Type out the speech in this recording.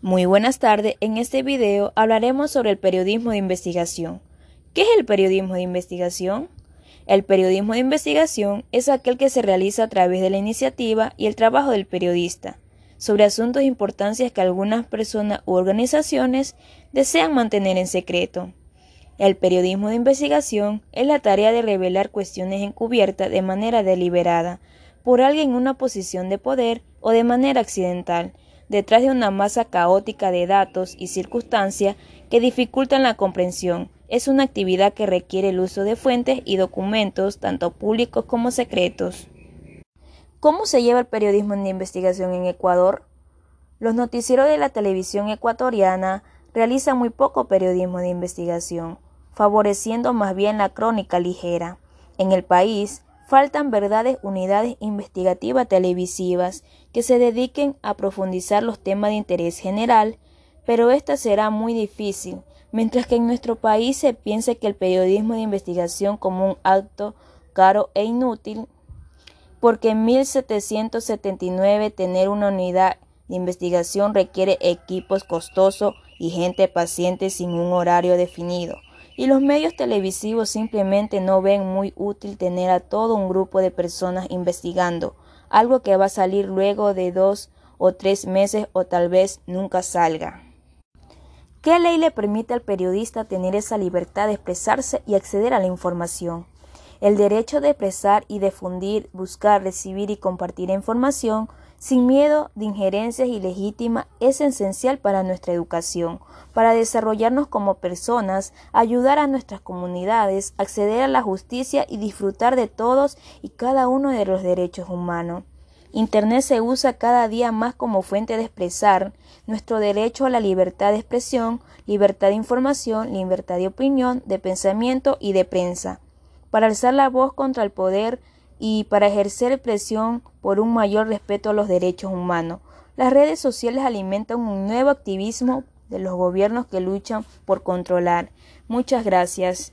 Muy buenas tardes, en este video hablaremos sobre el periodismo de investigación. ¿Qué es el periodismo de investigación? El periodismo de investigación es aquel que se realiza a través de la iniciativa y el trabajo del periodista sobre asuntos de importancia que algunas personas u organizaciones desean mantener en secreto. El periodismo de investigación es la tarea de revelar cuestiones encubiertas de manera deliberada por alguien en una posición de poder o de manera accidental, detrás de una masa caótica de datos y circunstancias que dificultan la comprensión. Es una actividad que requiere el uso de fuentes y documentos, tanto públicos como secretos. ¿Cómo se lleva el periodismo de investigación en Ecuador? Los noticieros de la televisión ecuatoriana realizan muy poco periodismo de investigación, favoreciendo más bien la crónica ligera. En el país, Faltan verdades unidades investigativas televisivas que se dediquen a profundizar los temas de interés general, pero esta será muy difícil, mientras que en nuestro país se piensa que el periodismo de investigación como un acto caro e inútil, porque en 1779 tener una unidad de investigación requiere equipos costosos y gente paciente sin un horario definido y los medios televisivos simplemente no ven muy útil tener a todo un grupo de personas investigando algo que va a salir luego de dos o tres meses o tal vez nunca salga. ¿Qué ley le permite al periodista tener esa libertad de expresarse y acceder a la información? El derecho de expresar y difundir, buscar, recibir y compartir información sin miedo de injerencias ilegítimas es esencial para nuestra educación, para desarrollarnos como personas, ayudar a nuestras comunidades, acceder a la justicia y disfrutar de todos y cada uno de los derechos humanos. Internet se usa cada día más como fuente de expresar nuestro derecho a la libertad de expresión, libertad de información, libertad de opinión, de pensamiento y de prensa, para alzar la voz contra el poder y para ejercer presión por un mayor respeto a los derechos humanos. Las redes sociales alimentan un nuevo activismo de los gobiernos que luchan por controlar. Muchas gracias.